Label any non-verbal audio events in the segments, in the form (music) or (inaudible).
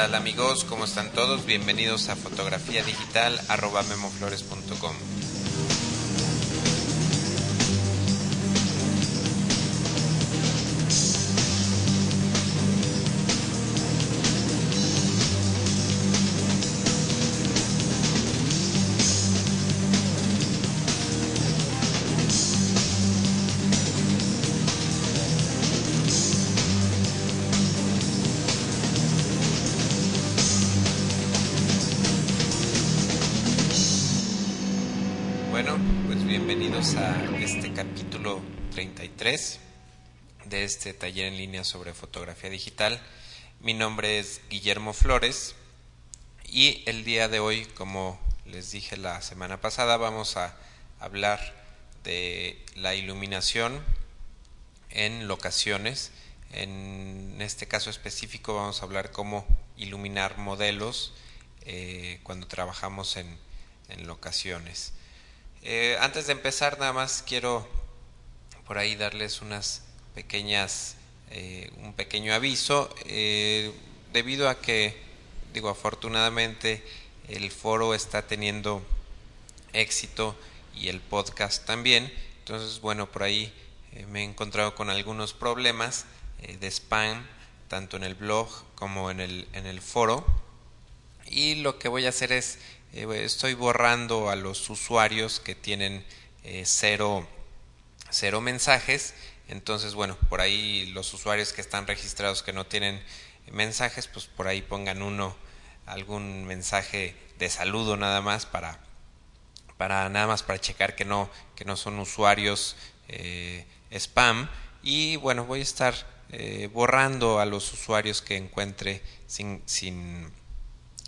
tal amigos? ¿Cómo están todos? Bienvenidos a fotografía digital arroba memoflores.com. 33 de este taller en línea sobre fotografía digital. Mi nombre es Guillermo Flores y el día de hoy, como les dije la semana pasada, vamos a hablar de la iluminación en locaciones. En este caso específico vamos a hablar cómo iluminar modelos eh, cuando trabajamos en, en locaciones. Eh, antes de empezar, nada más quiero por ahí darles unas pequeñas, eh, un pequeño aviso, eh, debido a que, digo, afortunadamente el foro está teniendo éxito y el podcast también. Entonces, bueno, por ahí me he encontrado con algunos problemas de spam, tanto en el blog como en el, en el foro. Y lo que voy a hacer es estoy borrando a los usuarios que tienen eh, cero, cero mensajes. Entonces, bueno, por ahí los usuarios que están registrados que no tienen mensajes, pues por ahí pongan uno algún mensaje de saludo nada más para, para nada más para checar que no, que no son usuarios eh, spam. Y bueno, voy a estar eh, borrando a los usuarios que encuentre sin, sin,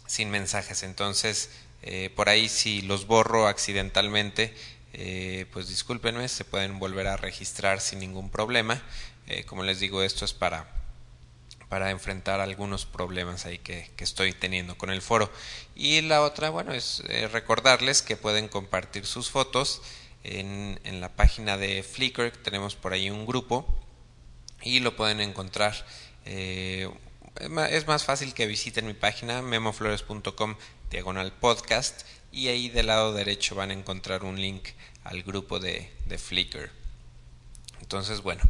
sin mensajes. Entonces, eh, por ahí si los borro accidentalmente, eh, pues discúlpenme, se pueden volver a registrar sin ningún problema. Eh, como les digo, esto es para, para enfrentar algunos problemas ahí que, estoy teniendo con el foro. Y la otra, bueno, es recordarles que pueden compartir sus fotos en, en la página de Flickr, tenemos por ahí un grupo y lo pueden encontrar es más fácil que visiten mi página memoflores.com diagonal podcast y ahí del lado derecho van a encontrar un link al grupo de, de Flickr. Entonces, bueno,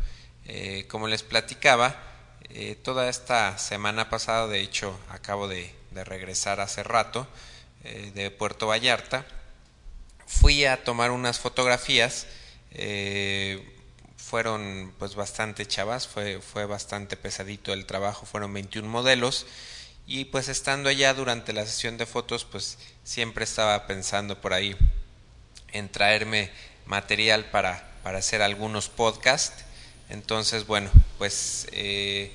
eh, como les platicaba, eh, toda esta semana pasada, de hecho, acabo de, de regresar hace rato eh, de Puerto Vallarta, fui a tomar unas fotografías fueron pues bastante chavas, fue, fue bastante pesadito el trabajo, fueron 21 modelos y pues estando allá durante la sesión de fotos pues siempre estaba pensando por ahí en traerme material para, para hacer algunos podcasts. Entonces bueno, pues eh,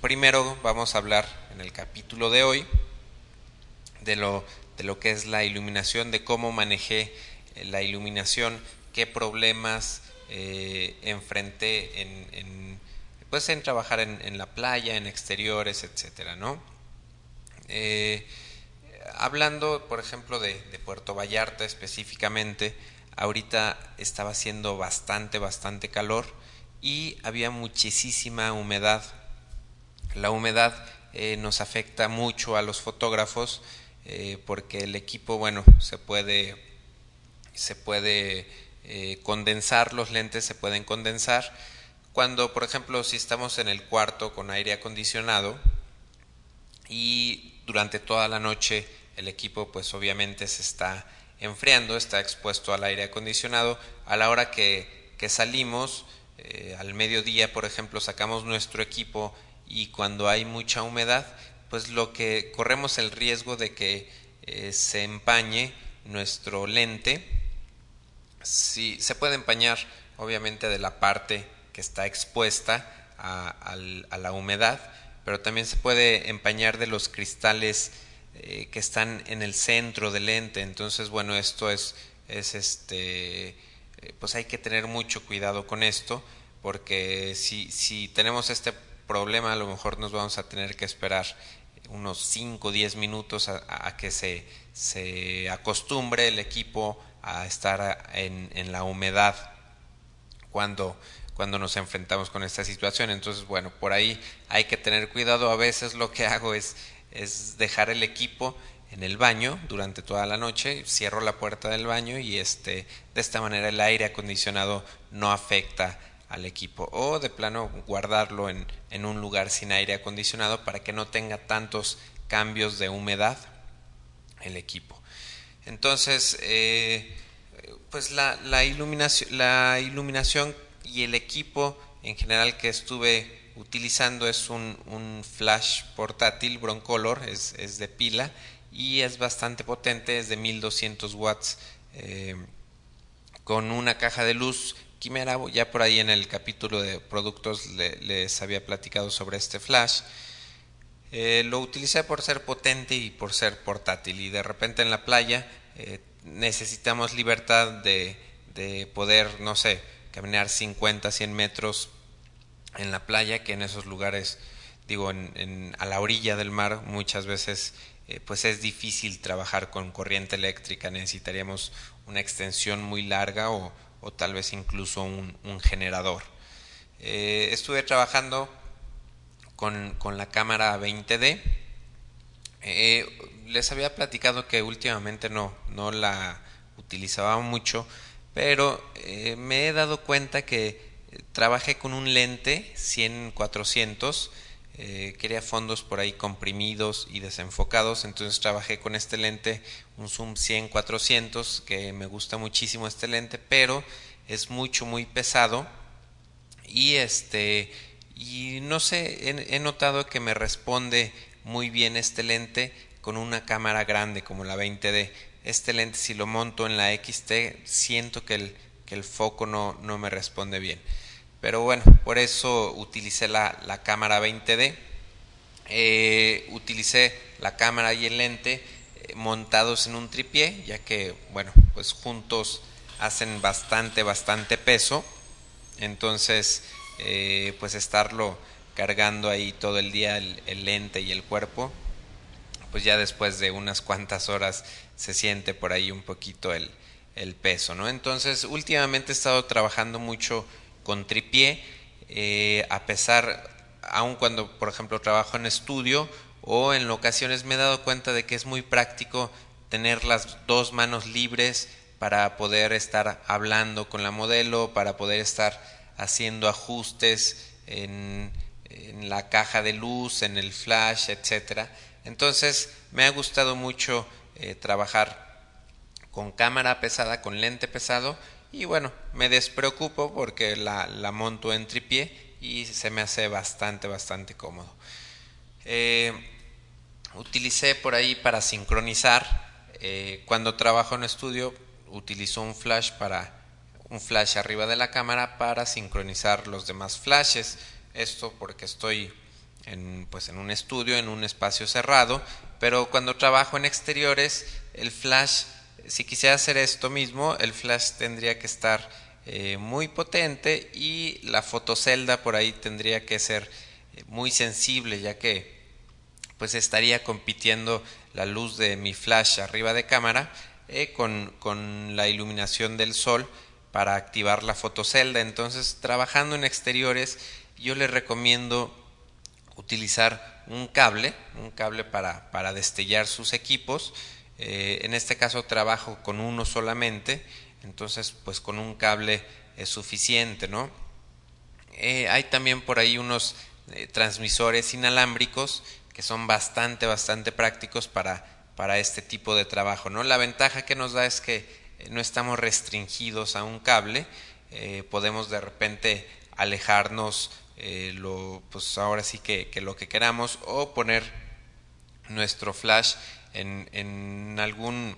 primero vamos a hablar en el capítulo de hoy de lo, de lo que es la iluminación, de cómo manejé la iluminación, qué problemas eh, enfrenté en, en, pues en trabajar en, en, la playa, en exteriores, etcétera, ¿no? Eh, hablando, por ejemplo, de, Puerto Vallarta específicamente, ahorita estaba haciendo bastante, bastante calor y había muchísima humedad. La humedad eh, nos afecta mucho a los fotógrafos eh, porque el equipo, bueno, se puede, se puede eh, condensar, los lentes se pueden condensar. Cuando, por ejemplo, si estamos en el cuarto con aire acondicionado y durante toda la noche el equipo pues obviamente se está enfriando, está expuesto al aire acondicionado, a la hora que, que salimos, eh, al mediodía, por ejemplo, sacamos nuestro equipo y cuando hay mucha humedad, pues lo que corremos el riesgo de que eh, se empañe nuestro lente. Sí, se puede empañar obviamente de la parte que está expuesta a, la humedad, pero también se puede empañar de los cristales eh, que están en el centro del lente. Entonces, bueno, esto es, es este, eh, pues hay que tener mucho cuidado con esto, porque si, si tenemos este problema, a lo mejor nos vamos a tener que esperar unos 5 o 10 minutos a, a que se, se acostumbre el equipo a estar en, en la humedad cuando, cuando nos enfrentamos con esta situación. Entonces, bueno, por ahí hay que tener cuidado. A veces lo que (laughs) hago es es dejar el equipo en el baño durante toda la noche, cierro la puerta del baño y este de esta manera el aire acondicionado no afecta al equipo o de plano guardarlo en, en un lugar sin aire acondicionado para que no tenga tantos cambios de humedad el equipo. Entonces, eh, pues la, la, iluminación, la iluminación y el equipo en general que estuve utilizando es un, flash portátil Broncolor, es, es, de pila y es bastante potente, es de 1200 watts eh, con una caja de luz Quimera, ya por ahí en el capítulo de productos les había platicado sobre este flash. Eh, lo utilicé por ser potente y por ser portátil y de repente en la playa eh, necesitamos libertad de, de, poder, no sé, caminar 50, 100 metros en la playa, que en esos lugares, digo, en, a la orilla del mar muchas veces eh, pues es difícil trabajar con corriente eléctrica, necesitaríamos una extensión muy larga o, tal vez incluso un, generador. Eh, estuve trabajando con, con, la cámara 20D. Eh, les había platicado que últimamente no, no la utilizaba mucho, pero eh, me he dado cuenta que trabajé con un lente 100-400 eh, quería fondos por ahí comprimidos y desenfocados, entonces trabajé con este lente, un zoom 100-400, que me gusta muchísimo este lente, pero es mucho, muy pesado y este, y no sé, he, he notado que me responde muy bien este lente con una cámara grande como la 20D. Este lente si lo monto en la XT siento que el, que el foco no, no me responde bien. Pero bueno, por eso utilicé la, la cámara 20D. Eh, utilicé la cámara y el lente eh, montados en un tripié, ya que, bueno, pues juntos hacen bastante, bastante peso. Entonces, eh, pues estarlo cargando ahí todo el día el, el, lente y el cuerpo, pues ya después de unas cuantas horas se siente por ahí un poquito el, el peso, ¿no? Entonces, últimamente he estado trabajando mucho con tripié, eh, a pesar, aun cuando por ejemplo trabajo en estudio o en ocasiones me he dado cuenta de que es muy práctico tener las dos manos libres para poder estar hablando con la modelo, para poder estar haciendo ajustes en, en la caja de luz, en el flash, etcétera. Entonces me ha gustado mucho eh, trabajar con cámara pesada, con lente pesado y bueno, me despreocupo porque la, la monto en tripié y se me hace bastante, bastante cómodo. Eh, utilicé por ahí para sincronizar. Eh, cuando trabajo en estudio, utilizo un flash para un flash arriba de la cámara para sincronizar los demás flashes. Esto porque estoy en, pues en un estudio, en un espacio cerrado, pero cuando trabajo en exteriores, el flash si quisiera hacer esto mismo, el flash tendría que estar eh, muy potente y la fotocelda por ahí tendría que ser eh, muy sensible, ya que pues estaría compitiendo la luz de mi flash arriba de cámara eh, con, con la iluminación del sol para activar la fotocelda. Entonces, trabajando en exteriores, yo les recomiendo utilizar un cable, un cable para, para destellar sus equipos, eh, en este caso trabajo con uno solamente, entonces pues con un cable es suficiente, ¿no? Eh, hay también por ahí unos eh, transmisores inalámbricos que son bastante, bastante prácticos para, para este tipo de trabajo, ¿no? La ventaja que nos da es que no estamos restringidos a un cable, podemos de repente alejarnos lo, pues ahora sí que, que lo que queramos o poner nuestro flash en, en algún,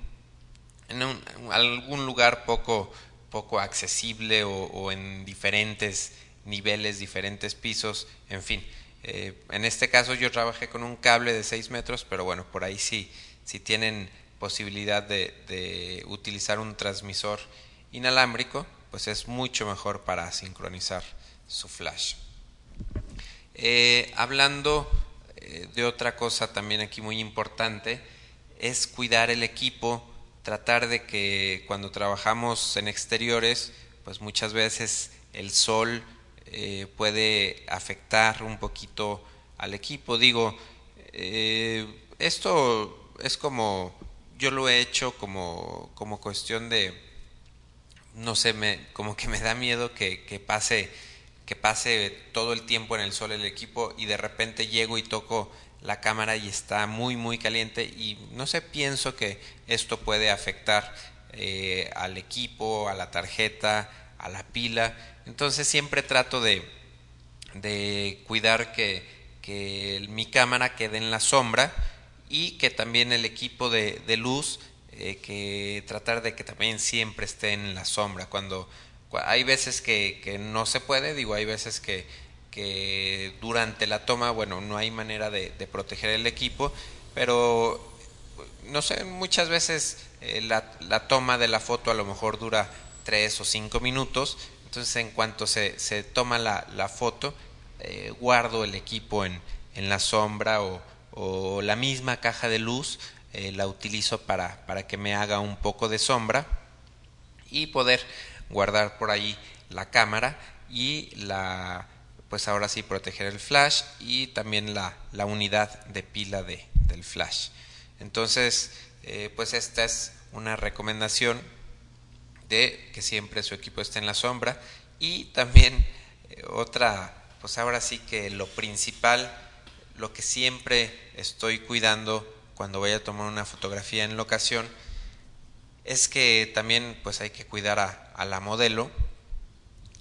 en un, algún lugar poco, poco accesible o, o, en diferentes niveles, diferentes pisos, en fin. Eh, en este caso yo trabajé con un cable de 6 metros, pero bueno, por ahí sí, si tienen posibilidad de, de utilizar un transmisor inalámbrico, pues es mucho mejor para sincronizar su flash. Eh, hablando eh, de otra cosa también aquí muy importante, es cuidar el equipo, tratar de que cuando trabajamos en exteriores, pues muchas veces el sol eh, puede afectar un poquito al equipo. Digo, esto es como, yo lo he hecho como, como cuestión de, no sé, me, como que me da miedo que, que pase que pase todo el tiempo en el sol el equipo y de repente llego y toco la cámara y está muy muy caliente y no sé, pienso que esto puede afectar eh, al equipo, a la tarjeta, a la pila. Entonces siempre trato de, de cuidar que, que mi cámara quede en la sombra y que también el equipo de, de luz, eh, que tratar de que también siempre esté en la sombra. Cuando hay veces que, no se puede, digo, hay veces que, durante la toma, bueno, no hay manera de, proteger el equipo, pero no sé, muchas veces eh, la, toma de la foto a lo mejor dura tres o cinco minutos, entonces en cuanto se, toma la, foto, eh, guardo el equipo en, la sombra o, la misma caja de luz, eh, la utilizo para que me haga un poco de sombra y poder guardar por ahí la cámara y la pues ahora sí proteger el flash y también la, la unidad de pila de, del flash. Entonces eh, pues esta es una recomendación de que siempre su equipo esté en la sombra y también eh, otra pues ahora sí que lo principal lo que siempre estoy cuidando cuando voy a tomar una fotografía en locación es que también pues hay que cuidar a, a la modelo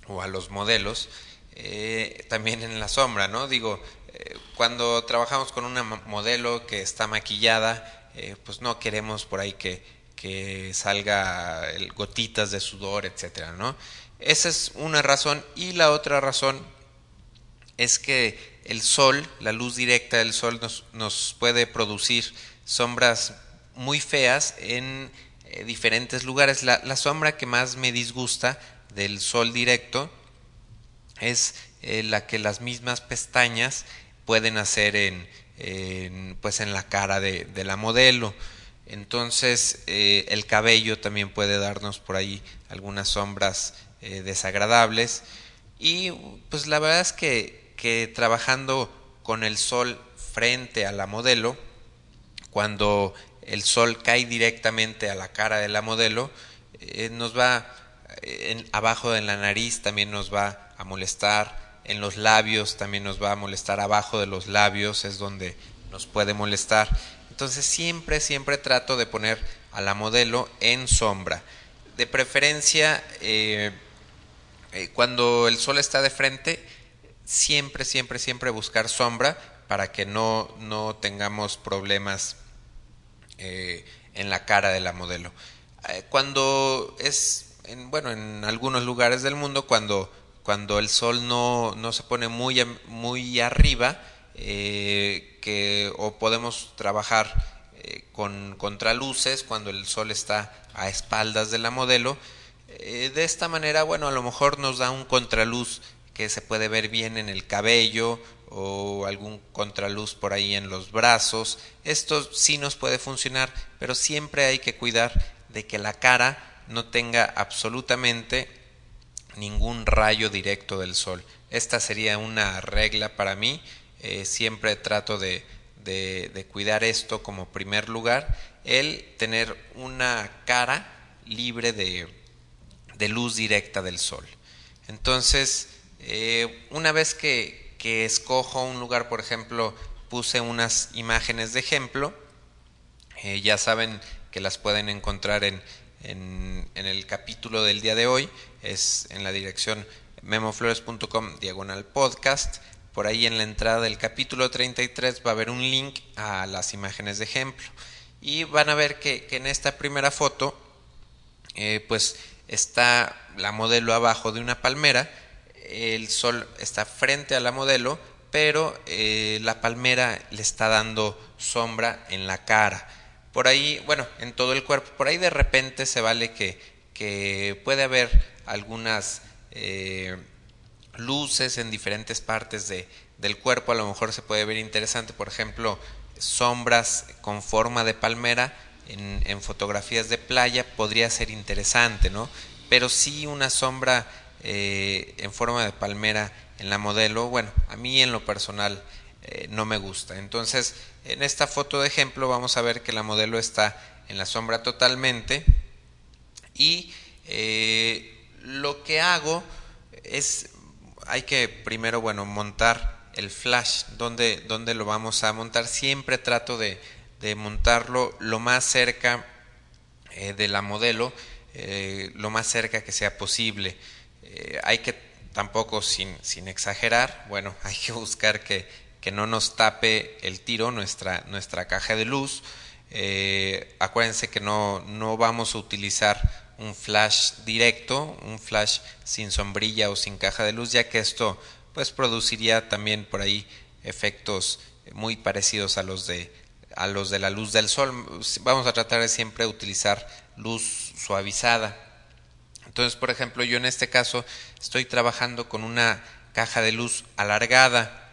o a los modelos eh, también en la sombra, ¿no? Digo, eh, cuando trabajamos con una modelo que está maquillada, eh, pues no queremos por ahí que, que salga el, gotitas de sudor, etcétera, ¿no? Esa es una razón y la otra razón es que el sol, la luz directa del sol nos, nos puede producir sombras muy feas en eh, diferentes lugares. La, la, sombra que más me disgusta del sol directo es eh, la que las mismas pestañas pueden hacer en, pues en la cara de, de la modelo. Entonces eh, el cabello también puede darnos por ahí algunas sombras desagradables. Y pues la verdad es que, que trabajando con el sol frente a la modelo, cuando el sol cae directamente a la cara de la modelo, eh, nos va en, abajo de la nariz también nos va a molestar, en los labios también nos va a molestar, abajo de los labios es donde nos puede molestar. Entonces siempre, siempre trato de poner a la modelo en sombra. De preferencia, eh, eh, cuando el sol está de frente, siempre, siempre, siempre buscar sombra para que no, no tengamos problemas eh, en la cara de la modelo. Eh, cuando es, en, bueno, en algunos lugares del mundo, cuando, cuando el sol no, no se pone muy, muy arriba, eh, que, o podemos trabajar con contraluces cuando el sol está a espaldas de la modelo. De esta manera, bueno, a lo mejor nos da un contraluz que se puede ver bien en el cabello o algún contraluz por ahí en los brazos. Esto sí nos puede funcionar, pero siempre hay que cuidar de que la cara no tenga absolutamente ningún rayo directo del sol. Esta sería una regla para mí. Eh, siempre trato de, de, cuidar esto como primer lugar. El tener una cara libre de, de luz directa del sol. Entonces, eh, una vez que, que, escojo un lugar, por ejemplo, puse unas imágenes de ejemplo, eh, ya saben que las pueden encontrar en, en, el capítulo del día de hoy, es en la dirección memoflores.com diagonal podcast. Por ahí en la entrada del capítulo 33 va a haber un link a las imágenes de ejemplo. Y van a ver que, que en esta primera foto, eh, pues está la modelo abajo de una palmera el sol está frente a la modelo, pero eh, la palmera le está dando sombra en la cara. Por ahí, bueno, en todo el cuerpo. Por ahí de repente se vale que, que puede haber algunas eh, luces en diferentes partes de, del cuerpo. A lo mejor se puede ver interesante, por ejemplo, sombras con forma de palmera en, en fotografías de playa podría ser interesante, ¿no? Pero sí una sombra eh, en forma de palmera en la modelo, bueno, a mí en lo personal no me gusta. Entonces, en esta foto de ejemplo vamos a ver que la modelo está en la sombra totalmente y lo que hago es, hay que primero, bueno, montar el flash, donde, donde lo vamos a montar. Siempre trato de, de montarlo lo más cerca eh, de la modelo, eh, lo más cerca que sea posible. Eh, hay que tampoco sin, sin exagerar, bueno, (laughs) hay que buscar que, que no nos tape el tiro nuestra, nuestra caja de luz. acuérdense que no, no vamos a utilizar un flash directo, un flash sin sombrilla o sin caja de luz, ya que esto pues produciría también por ahí efectos muy parecidos a los de a los de la luz del sol. Vamos a tratar de siempre utilizar luz suavizada. Entonces, por ejemplo, yo en este caso estoy trabajando con una caja de luz alargada.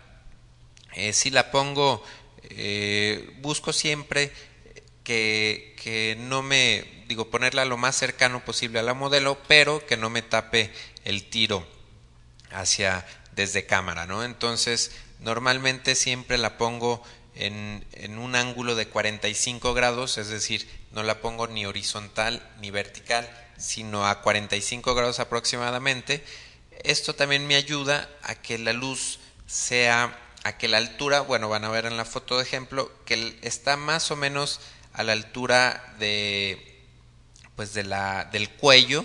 Eh, si la pongo, eh, busco siempre que, que no me digo, ponerla lo más cercano posible a la modelo, pero que no me tape el tiro hacia desde cámara, ¿no? Entonces, normalmente siempre la pongo en, en, un ángulo de 45 grados, es decir, no la pongo ni horizontal ni vertical, sino a 45 grados aproximadamente. Esto también me ayuda a que la luz sea, a que la altura, bueno, van a ver en la foto de ejemplo, que está más o menos a la altura de pues de la, del cuello,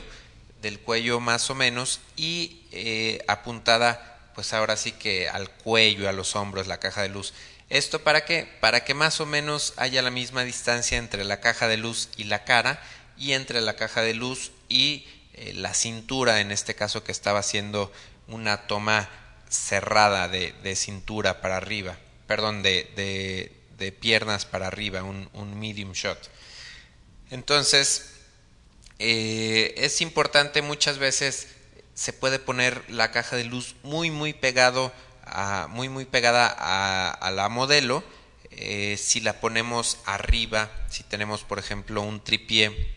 del cuello más o menos, y eh, apuntada pues ahora sí que al cuello, a los hombros, la caja de luz. ¿Esto para qué? Para que más o menos haya la misma distancia entre la caja de luz y la cara y entre la caja de luz y eh, la cintura, en este caso que estaba haciendo una toma cerrada de, de cintura para arriba, perdón, de, de, de piernas para arriba, un, un medium shot. Entonces, eh, es importante muchas veces se puede poner la caja de luz muy muy pegado a, muy muy pegada a, la modelo eh, si la ponemos arriba si tenemos por ejemplo un tripié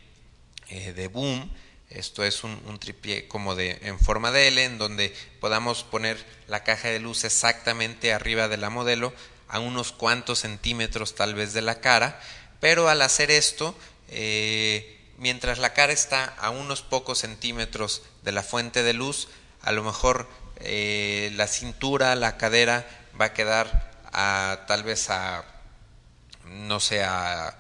eh, de boom esto es un, un, tripié como de en forma de L en donde podamos poner la caja de luz exactamente arriba de la modelo a unos cuantos centímetros tal vez de la cara pero al hacer esto eh, mientras la cara está a unos pocos centímetros de la fuente de luz, a lo mejor eh, la cintura, la cadera va a quedar a tal vez a, no sé, a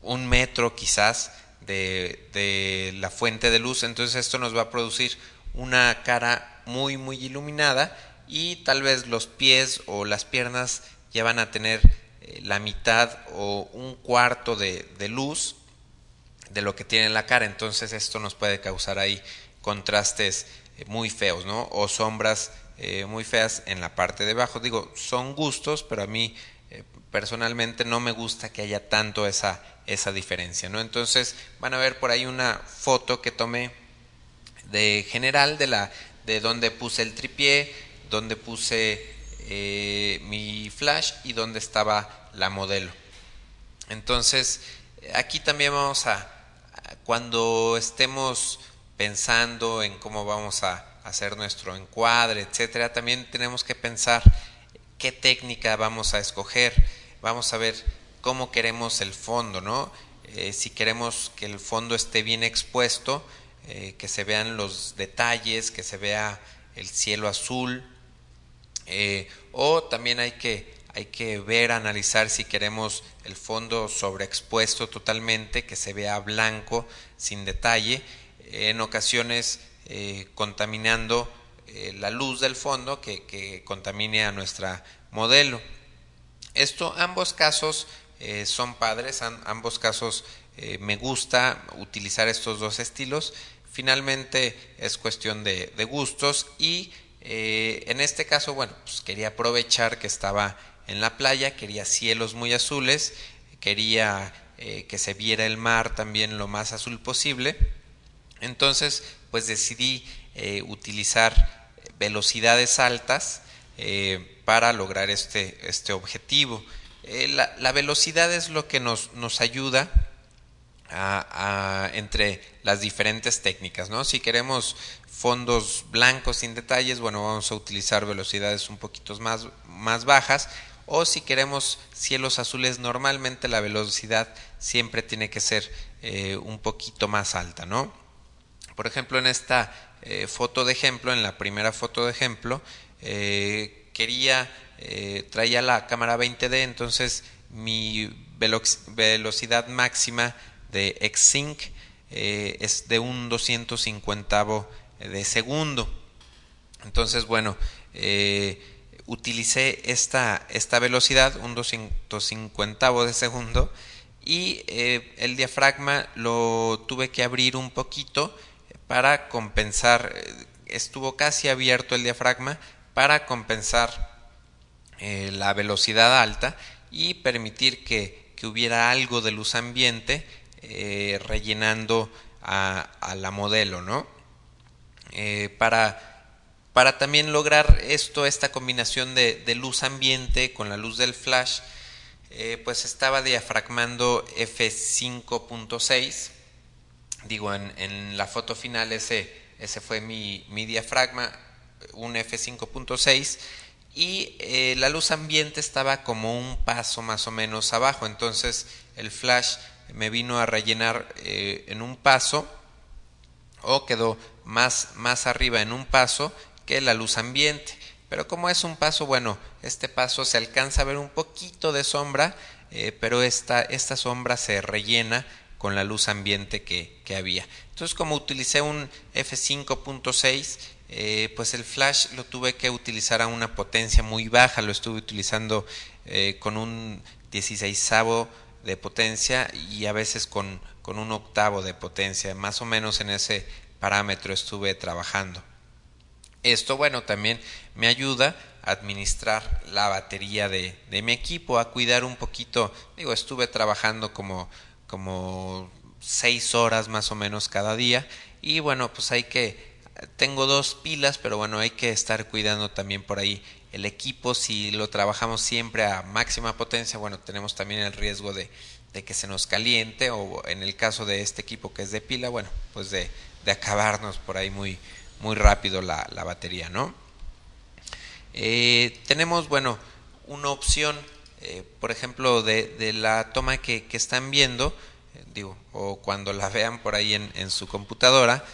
un metro quizás de, la fuente de luz. Entonces esto nos va a producir una cara muy, muy iluminada y tal vez los pies o las piernas ya van a tener eh, la mitad o un cuarto de, luz de lo que tiene en la cara. Entonces esto nos puede causar ahí contrastes eh, muy feos, ¿no? O sombras eh, muy feas en la parte de abajo. Digo, son gustos, pero a mí personalmente no me gusta que haya tanto esa, esa diferencia, ¿no? Entonces van a ver por ahí una foto que tomé de general de la de donde puse el tripié, donde puse mi flash y donde estaba la modelo. Entonces aquí también vamos a cuando estemos pensando en cómo vamos a hacer nuestro encuadre, etcétera, también tenemos que pensar qué técnica vamos a escoger. Vamos a ver cómo queremos el fondo, ¿no? Eh, si queremos que el fondo esté bien expuesto, eh, que se vean los detalles, que se vea el cielo azul, eh, o también hay que hay que ver, analizar si queremos el fondo sobreexpuesto totalmente, que se vea blanco, sin detalle, en ocasiones contaminando eh, la luz del fondo que, contamine a nuestra modelo. Esto, ambos casos eh, son padres, ambos casos me gusta utilizar estos dos estilos. Finalmente es cuestión de, gustos y en este caso, bueno, pues quería aprovechar que estaba en la playa, quería cielos muy azules, quería eh, que se viera el mar también lo más azul posible. Entonces, pues decidí eh, utilizar velocidades altas eh, para lograr este, este objetivo. La, la, velocidad es lo que nos, nos ayuda entre las diferentes técnicas, ¿no? Si queremos fondos blancos sin detalles, bueno, vamos a utilizar velocidades un poquito más, más bajas, o si queremos cielos azules, normalmente la velocidad siempre tiene que ser eh, un poquito más alta, ¿no? Por ejemplo, en esta eh, foto de ejemplo, en la primera foto de ejemplo, eh, quería, traía la cámara 20D, entonces mi velocidad máxima de Xsync es de un 250 de segundo. Entonces, bueno, utilicé esta, esta velocidad, un 250 de segundo, y eh, el diafragma lo tuve que abrir un poquito para compensar, eh, estuvo casi abierto el diafragma para compensar eh, la velocidad alta y permitir que, que, hubiera algo de luz ambiente rellenando a, a, la modelo, ¿no? para para también lograr esto, esta combinación de, luz ambiente con la luz del flash, eh, pues estaba diafragmando F5.6. Digo, en, la foto final ese, ese fue mi, diafragma, un F5.6. Y eh, la luz ambiente estaba como un paso más o menos abajo. Entonces el flash me vino a rellenar eh, en un paso o quedó más, más arriba en un paso que la luz ambiente. Pero como es un paso, bueno, este paso se alcanza a ver un poquito de sombra, eh, pero esta, esta sombra se rellena con la luz ambiente que, que había. Entonces como utilicé un F5.6, eh, pues el flash lo tuve que utilizar a una potencia muy baja, lo estuve utilizando eh, con un 16 de potencia y a veces con, con un octavo de potencia, más o menos en ese parámetro estuve trabajando. Esto, bueno, también me ayuda a administrar la batería de, mi equipo, a cuidar un poquito. Digo, estuve trabajando como, como seis horas más o menos cada día y bueno, pues hay que, tengo dos pilas, pero bueno, hay que estar cuidando también por ahí el equipo. Si lo trabajamos siempre a máxima potencia, bueno, tenemos también el riesgo de, de que se nos caliente o en el caso de este equipo que es de pila, bueno, pues de, de acabarnos por ahí muy, muy rápido la, batería, ¿no? Eh, tenemos, bueno, una opción, eh, por ejemplo, de, la toma que, están viendo, eh, digo, o cuando la (laughs) vean por ahí en, su computadora.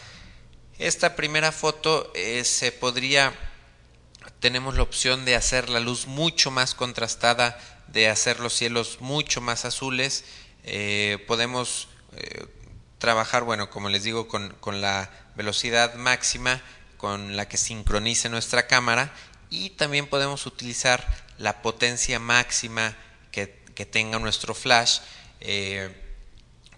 Esta primera foto se podría, tenemos la opción de hacer la luz mucho más contrastada, de hacer los cielos mucho más azules. podemos trabajar, bueno, como les digo, con, con la velocidad máxima con la que sincronice nuestra cámara y también podemos utilizar la potencia máxima que, tenga nuestro flash eh,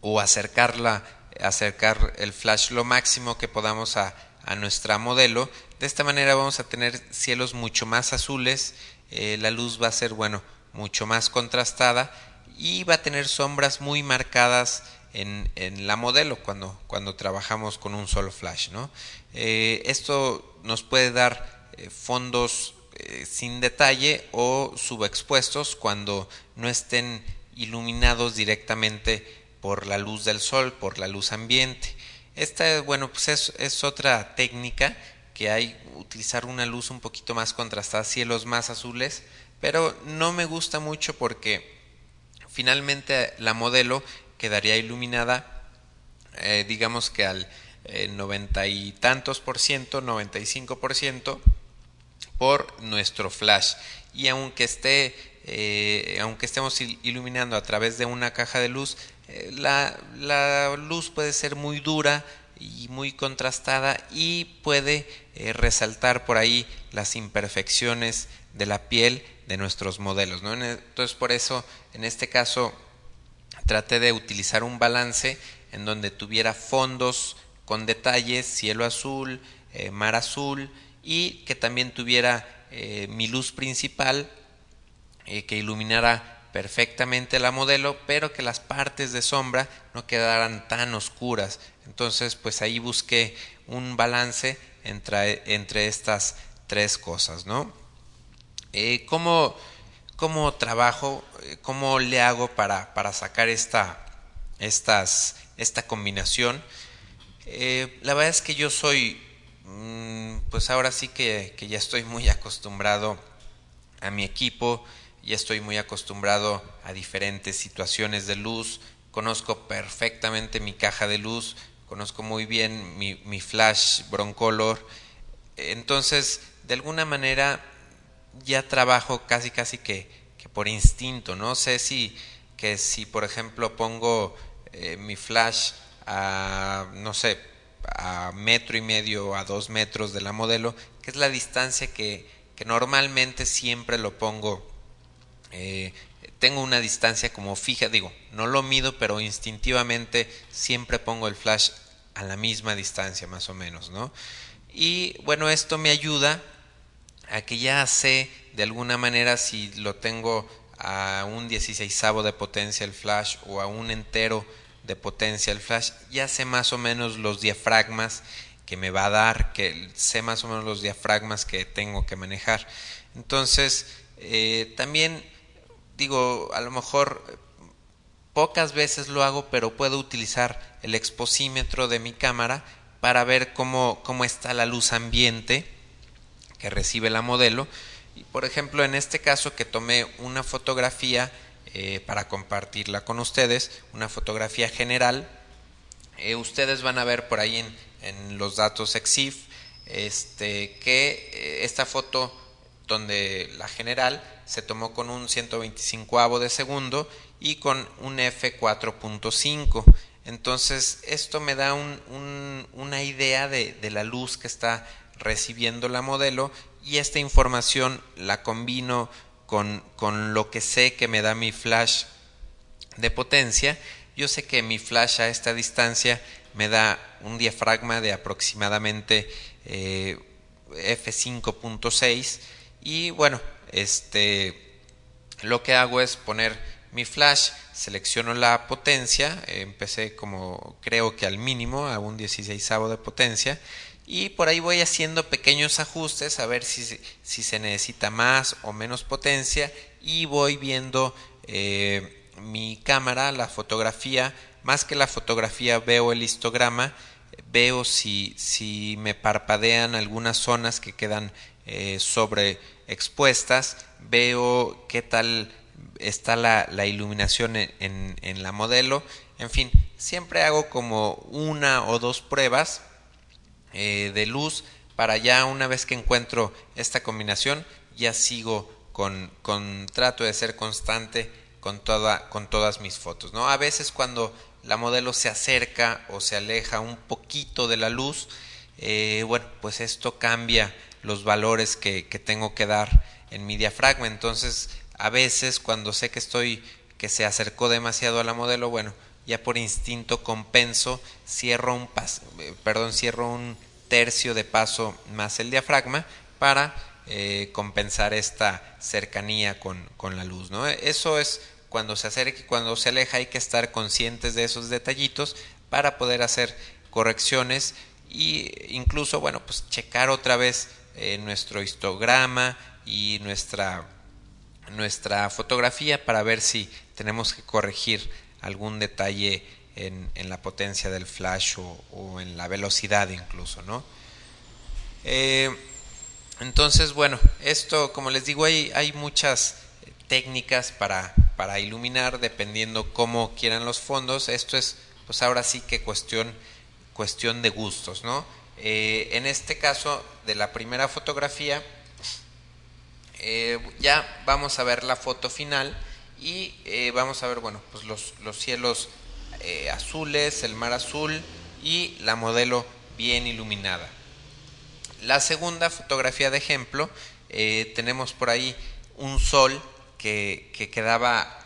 o acercarla acercar el flash lo máximo que podamos a, a, nuestra modelo de esta manera vamos a tener cielos mucho más azules eh, la luz va a ser bueno mucho más contrastada y va a tener sombras muy marcadas en, en, la modelo cuando, cuando trabajamos con un solo flash. ¿no? Eh, esto nos puede dar fondos eh, sin detalle o subexpuestos cuando no estén iluminados directamente por la luz del sol, por la luz ambiente. Esta, bueno, pues es, es otra técnica que hay, utilizar una luz un poquito más contrastada, cielos más azules, pero no me gusta mucho porque finalmente la modelo quedaría iluminada, eh, digamos que al eh, noventa y tantos por ciento, 95 por ciento, por nuestro flash. Y aunque esté, eh, aunque estemos iluminando a través de una caja de luz, la, la, luz puede ser muy dura y muy contrastada y puede resaltar por ahí las imperfecciones de la piel de nuestros modelos. ¿no? Entonces por eso en este caso traté de utilizar un balance en donde tuviera fondos con detalles, cielo azul, eh, mar azul y que también tuviera eh, mi luz principal eh, que iluminara perfectamente la modelo, pero que las partes de sombra no quedaran tan oscuras. Entonces, pues ahí busqué un balance entre, entre estas tres cosas, ¿no? ¿cómo, ¿Cómo trabajo? ¿Cómo le hago para, para sacar esta, estas esta combinación. Eh, la verdad es que yo soy, mm, pues ahora sí que, que ya estoy muy acostumbrado a mi equipo, ya estoy muy acostumbrado a diferentes situaciones de luz, conozco perfectamente mi caja de luz, conozco muy bien mi, flash broncolor, entonces de alguna manera ya trabajo casi casi que, que por instinto, no sé si que si por ejemplo pongo eh, mi flash a no sé a metro y medio a dos metros de la modelo que es la distancia que, normalmente siempre lo pongo eh, tengo una distancia como fija digo no lo mido pero instintivamente siempre pongo el flash a la misma distancia más o menos no y bueno esto me ayuda a que ya sé de alguna manera si lo tengo a un 16 de potencia el flash o a un entero de potencia el flash, ya sé más o menos los diafragmas que me va a dar, que sé más o menos los diafragmas que tengo que manejar. Entonces, eh, también digo, a lo mejor pocas veces lo hago, pero puedo utilizar el exposímetro de mi cámara para ver cómo, cómo está la luz ambiente que recibe la modelo y por ejemplo, en este caso que tomé una fotografía eh, para compartirla con ustedes, una fotografía general, eh, ustedes van a ver por ahí en, los datos EXIF este, que eh, esta foto donde la general se tomó con un 125 de segundo y con un f4.5 entonces esto me da un, un, una idea de, de, la luz que está recibiendo la modelo y esta información la combino con, con lo que sé que me da mi flash de potencia. Yo sé que mi flash a esta distancia me da un diafragma de aproximadamente eh, f5.6 y bueno, este lo que hago es poner mi flash, selecciono la potencia, empecé como creo que al mínimo a un 16 de potencia y por ahí voy haciendo pequeños ajustes a ver si, si se necesita más o menos potencia y voy viendo eh, mi cámara, la fotografía, más que la fotografía veo el histograma, veo si, si me parpadean algunas zonas que quedan eh, sobre expuestas, veo qué tal está la, la iluminación en, en la modelo, en fin, siempre hago como una o dos pruebas eh, de luz para ya una vez que encuentro esta combinación ya sigo con, con trato de ser constante con, toda, con todas mis fotos. ¿no? A veces cuando la modelo se acerca o se aleja un poquito de la luz, eh, bueno, pues esto cambia los valores que, que tengo que dar en mi diafragma. Entonces, a veces cuando sé que estoy, que se acercó demasiado a la modelo, bueno, ya por instinto compenso, cierro un pas, eh, perdón, cierro un tercio de paso más el diafragma para eh, compensar esta cercanía con, con, la luz. ¿no? Eso es cuando se acerca y cuando se aleja hay que estar conscientes de esos detallitos para poder hacer correcciones e incluso bueno pues checar otra vez eh, nuestro histograma y nuestra nuestra fotografía para ver si tenemos que corregir algún detalle en, la potencia del flash o, en la velocidad incluso, ¿no? Eh, entonces, bueno, esto, como les digo, hay, hay muchas técnicas para, para iluminar dependiendo cómo quieran los fondos. Esto es, pues ahora sí que cuestión, cuestión de gustos, ¿no? Eh, en este caso de la primera fotografía, eh, ya vamos a ver la foto final y vamos a ver, bueno, pues los, los cielos eh, azules, el mar azul y la modelo bien iluminada. La segunda fotografía de ejemplo, eh, tenemos por ahí un sol que, que, quedaba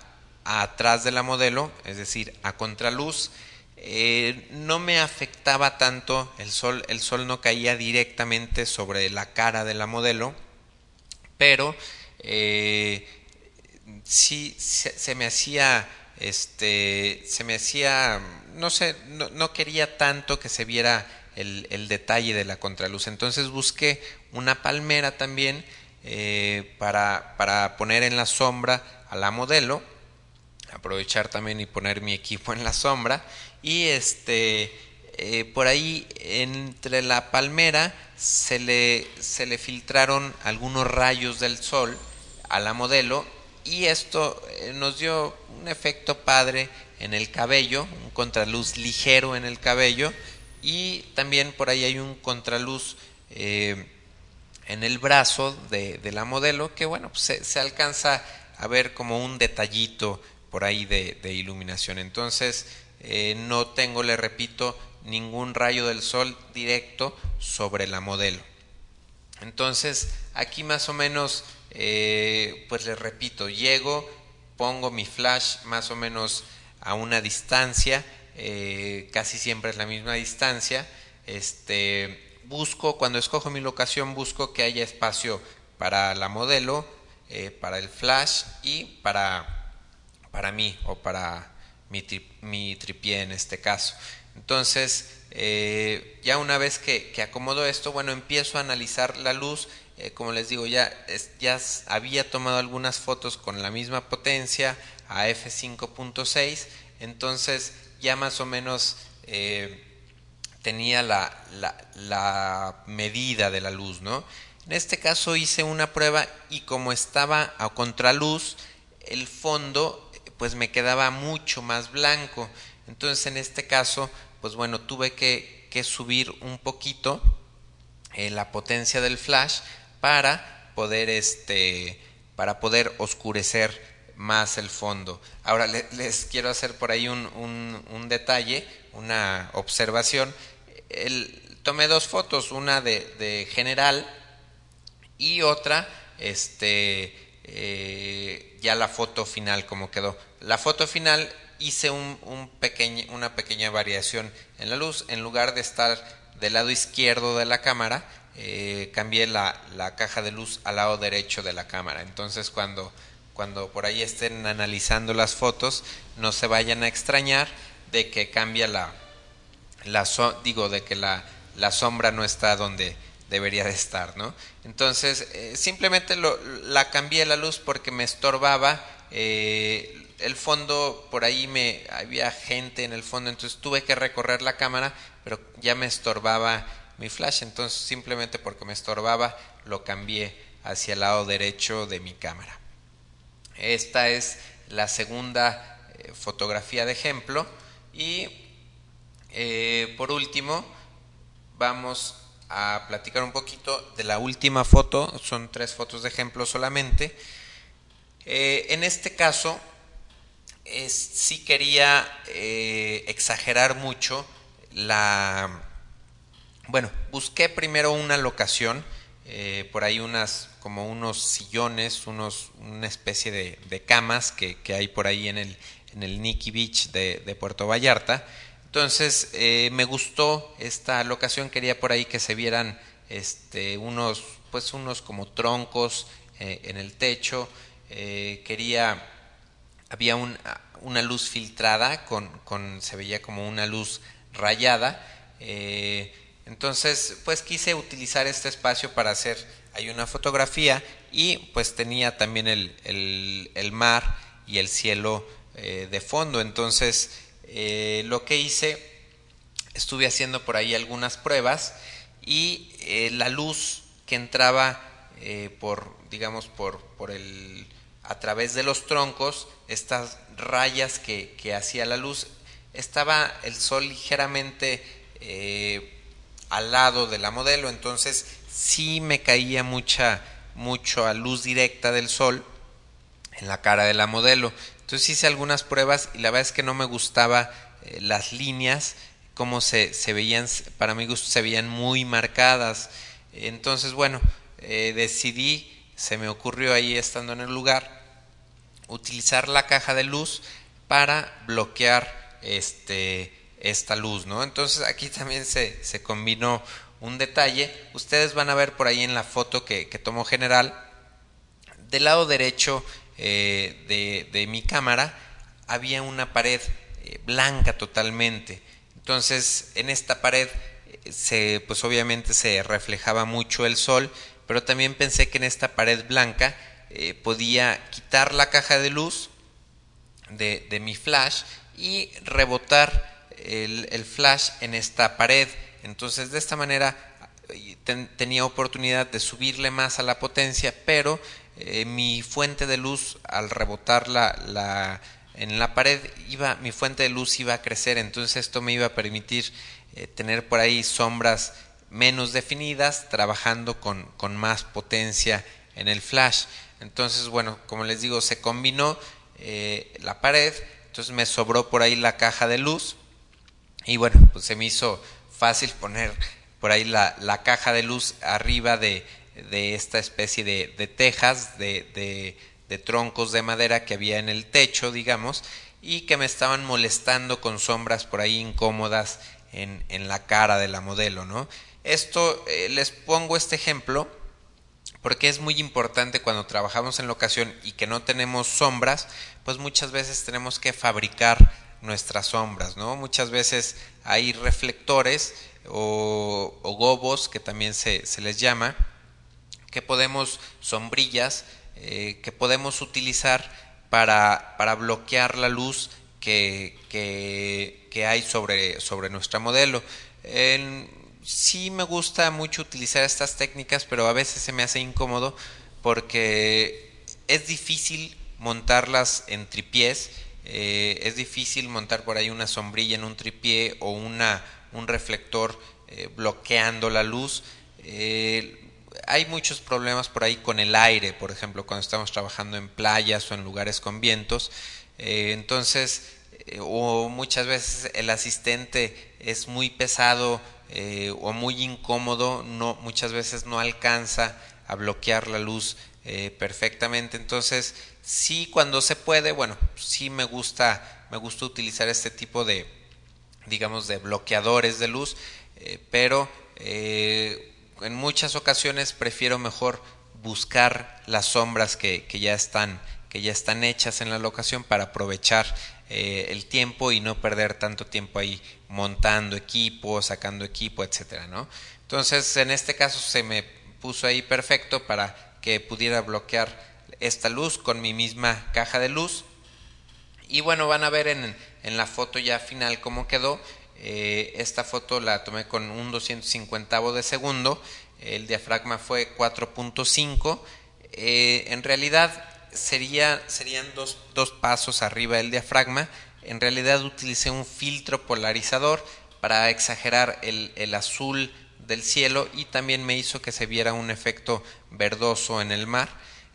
atrás de la modelo, es decir, a contraluz. Eh, no me afectaba tanto el sol, el sol no caía directamente sobre la cara de la modelo, pero sí se me hacía este se me hacía no sé no, quería tanto que se viera el, el, detalle de la contraluz. Entonces busqué una palmera también eh, para, para poner en la sombra a la modelo aprovechar también y poner mi equipo en la sombra. Y este eh, por ahí entre la palmera se le, se le filtraron algunos rayos del sol a la modelo y esto eh, nos dio un efecto padre en el cabello, un contraluz ligero en el cabello y también por ahí hay un contraluz eh, en el brazo de, la modelo que bueno pues se, se, alcanza a ver como un detallito por ahí de, iluminación. Entonces eh, no tengo le repito ningún rayo del sol directo sobre la modelo. Entonces aquí más o menos eh, pues les repito llego pongo mi flash más o menos a una distancia casi siempre es la misma distancia este busco, cuando escojo mi locación, busco que haya espacio para la modelo, eh, para el flash y para, para mí o para mi, mi tripié en este caso. Entonces, eh, ya una vez que, que, acomodo esto, bueno, empiezo a analizar la luz. Eh, como les digo, ya, ya había tomado algunas fotos con la misma potencia a f5.6, entonces ya más o menos tenía la, la, medida de la luz, ¿no? En este caso hice una prueba y como estaba a contraluz, el fondo pues me quedaba mucho más blanco. Entonces en este caso, pues bueno, tuve que, que subir un poquito eh, la potencia del flash para poder este para poder oscurecer más el fondo. Ahora les quiero hacer por ahí un, un, un detalle, una observación el, tomé dos fotos, una de, de general y otra, este, eh, ya la foto final como quedó. La foto final hice un, un una pequeña variación en la luz. En lugar de estar del lado izquierdo de la cámara, eh, cambié la, la, caja de luz al lado derecho de la cámara. Entonces cuando, cuando por ahí estén analizando las fotos, no se vayan a extrañar de que cambia la, la digo, de que la, la, sombra no está donde debería de estar, ¿no? Entonces, eh, simplemente lo, la cambié la luz porque me estorbaba, eh, el fondo, por ahí me había gente en el fondo, entonces tuve que recorrer la cámara, pero ya me estorbaba mi flash, entonces simplemente porque me estorbaba lo cambié hacia el lado derecho de mi cámara. Esta es la segunda eh, fotografía de ejemplo y eh, por último, vamos a platicar un poquito de la última foto, son tres fotos de ejemplo solamente. Eh, en este caso, es, sí quería exagerar mucho la... Bueno, busqué primero una locación, por ahí unas como unos sillones, unos, una especie de, camas que, hay por ahí en el, en el Nikki Beach de, de Puerto Vallarta. Entonces eh, me gustó esta locación, quería por ahí que se vieran este, unos, pues unos como troncos eh, en el techo, eh, quería, había un, una luz filtrada, con, con, se veía como una luz rayada, entonces pues quise utilizar este espacio para hacer hay una fotografía y pues tenía también el, el, mar y el cielo de fondo, entonces eh, lo que hice, estuve haciendo por ahí algunas pruebas y eh, la luz que entraba eh, por, digamos, por, por el, a través de los troncos, estas rayas que, que hacía la luz, estaba el sol ligeramente al lado de la modelo, entonces sí me caía mucha, mucho a luz directa del sol en la cara de la modelo. Entonces hice algunas pruebas y la verdad es que no me gustaba eh, las líneas, como se, se, veían, para mi gusto se veían muy marcadas. Entonces, bueno, eh, decidí, se me ocurrió ahí estando en el lugar, utilizar la caja de luz para bloquear este, esta luz, ¿no? Entonces aquí también se, se combinó un detalle. Ustedes van a ver por ahí en la foto que, que tomó general, del lado derecho eh, de, mi cámara había una pared eh, blanca totalmente. Entonces, en esta pared eh, se, pues obviamente se reflejaba mucho el sol, pero también pensé que en esta pared blanca podía quitar la caja de luz de, de mi flash y rebotar el, flash en esta pared. Entonces de esta manera tenía oportunidad de subirle más a la potencia, pero eh, mi fuente de luz al rebotar la, en la pared iba mi fuente de luz iba a crecer, entonces esto me iba a permitir eh, tener por ahí sombras menos definidas, trabajando con, con más potencia en el flash. Entonces, bueno, como les digo, se combinó eh, la pared, entonces me sobró por ahí la caja de luz y bueno, pues se me hizo fácil poner por ahí la, la caja de luz arriba de, de esta especie de, de tejas, de, de, de, troncos de madera que había en el techo, digamos, y que me estaban molestando con sombras por ahí incómodas en, en la cara de la modelo, ¿no? Esto, eh, les pongo este ejemplo porque es muy importante cuando trabajamos en locación y que no tenemos sombras, pues muchas veces tenemos que fabricar nuestras sombras, ¿no? Muchas veces hay reflectores o, gobos, que también se, se, les llama, que podemos, sombrillas, eh, que podemos utilizar para, para bloquear la luz que, que, hay sobre, sobre modelo. En, sí me gusta mucho utilizar estas técnicas, pero a veces se me hace incómodo porque es difícil montarlas en tripiés, eh, es difícil montar por ahí una sombrilla en un tripié o una, un reflector eh, bloqueando la luz. Eh, hay muchos problemas por ahí con el aire, por ejemplo, cuando estamos trabajando en playas o en lugares con vientos. entonces, o muchas veces el asistente es muy pesado o muy incómodo, no, muchas veces no alcanza a bloquear la luz perfectamente. Entonces, sí, cuando se puede, bueno, sí me gusta, me gusta utilizar este tipo de, digamos, de bloqueadores de luz, eh, pero en muchas ocasiones prefiero mejor buscar las sombras que, ya están que ya están hechas en la locación para aprovechar el tiempo y no perder tanto tiempo ahí montando equipo, sacando equipo, etcétera, ¿no? Entonces, en este caso se me puso ahí perfecto para que pudiera bloquear esta luz con mi misma caja de luz. Y bueno, van a ver en, en la foto ya final cómo quedó. Eh, esta foto la tomé con un 250 de segundo. El diafragma fue 4.5. Eh, en realidad sería, serían dos, dos pasos arriba del diafragma en realidad utilicé un filtro polarizador para exagerar el, el azul del cielo y también me hizo que se viera un efecto verdoso en el mar.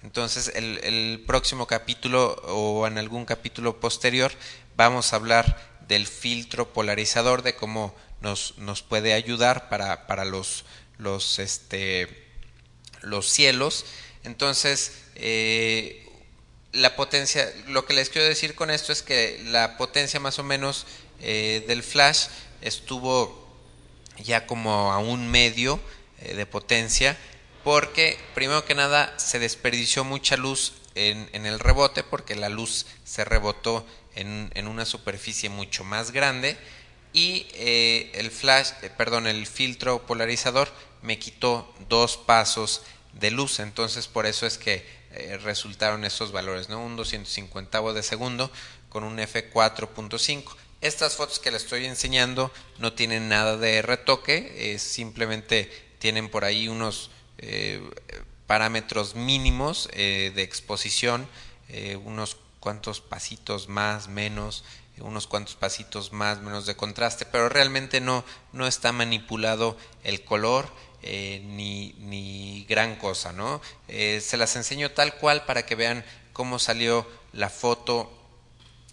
Entonces, el, el, próximo capítulo o en algún capítulo posterior vamos a hablar del filtro polarizador, de cómo nos, nos puede ayudar para, para los, los, este, los cielos. Entonces, eh, la potencia, lo que les quiero decir con esto es que la potencia más o menos eh, del flash estuvo ya como a un medio eh, de potencia porque primero que nada se desperdició mucha luz en, el rebote porque la luz se rebotó en, una superficie mucho más grande y eh, el flash, perdón, el filtro polarizador me quitó dos pasos de luz entonces por eso es que eh, resultaron estos valores, ¿no? Un 250 de segundo con un f4.5. Estas fotos que les estoy enseñando no tienen nada de retoque, simplemente tienen por ahí unos eh, parámetros mínimos eh, de exposición, unos cuantos pasitos más, menos, unos cuantos pasitos más, menos de contraste, pero realmente no, no está manipulado el color eh, ni, ni, gran cosa, ¿no? Eh, se las enseño tal cual para que vean cómo salió la foto,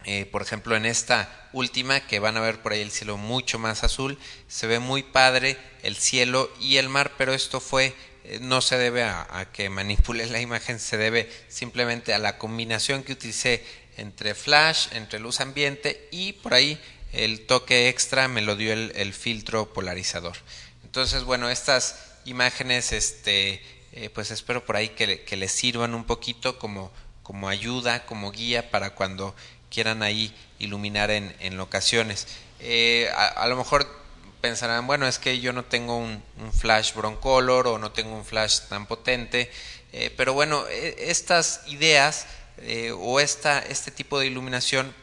eh, por ejemplo, en esta última, que van a ver por ahí el cielo mucho más azul, se ve muy padre el cielo y el mar, pero esto fue no se debe a, que manipule la imagen, se debe simplemente a la combinación que utilicé entre flash, entre luz ambiente y por ahí el toque extra me lo dio el, el filtro polarizador. Entonces, bueno, estas imágenes, este, eh, pues espero por ahí que, que, les sirvan un poquito como, como ayuda, como guía para cuando quieran ahí iluminar en, en locaciones. Eh, a, lo mejor pensarán, bueno, es que yo no tengo un, flash broncolor o no tengo un flash tan potente, eh, pero bueno, e, estas ideas o esta, este tipo de iluminación,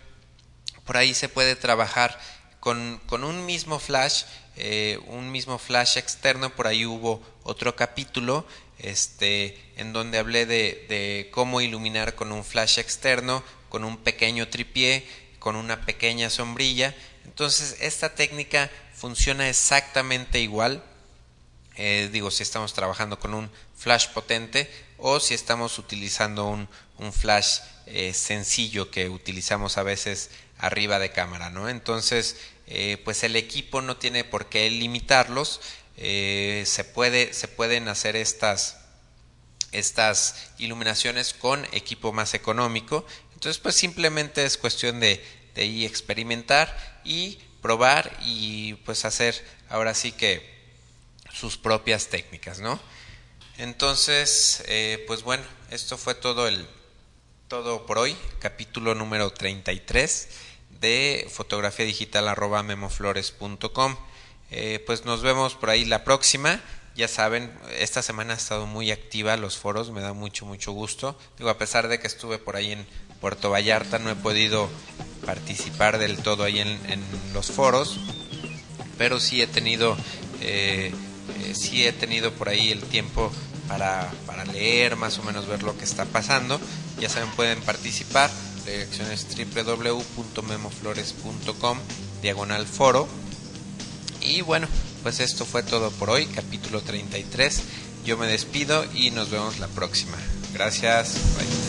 por ahí se puede trabajar con, con un mismo flash, eh, un mismo flash externo, por ahí hubo otro capítulo este, en donde hablé de, de cómo iluminar con un flash externo, con un pequeño tripié, con una pequeña sombrilla. Entonces, esta técnica funciona exactamente igual. Eh, digo, si estamos trabajando con un flash potente o si estamos utilizando un, un flash eh, sencillo que utilizamos a veces arriba de cámara, ¿no? Entonces, eh, pues el equipo no tiene por qué limitarlos. se, puede, se pueden hacer estas, estas iluminaciones con equipo más económico. Entonces, pues simplemente es cuestión de, de experimentar y probar y pues hacer ahora sí que sus propias técnicas, ¿no? Entonces, eh, pues bueno, esto fue todo el todo por hoy, capítulo número 33 de fotografía digital arroba memoflores.com. Eh, pues nos vemos por ahí la próxima. Ya saben, esta semana ha estado muy activa los foros, me da mucho, mucho gusto. Digo, a pesar de que estuve por ahí en Puerto Vallarta, no he podido participar del todo ahí en, los foros, pero sí he tenido, eh, eh, sí he tenido por ahí el tiempo para, para leer, más o menos ver lo que está pasando. Ya saben, pueden participar. La dirección es www.memoflores.com diagonal foro. Y bueno, pues esto fue todo por hoy, capítulo 33. Yo me despido y nos vemos la próxima. Gracias. Bye.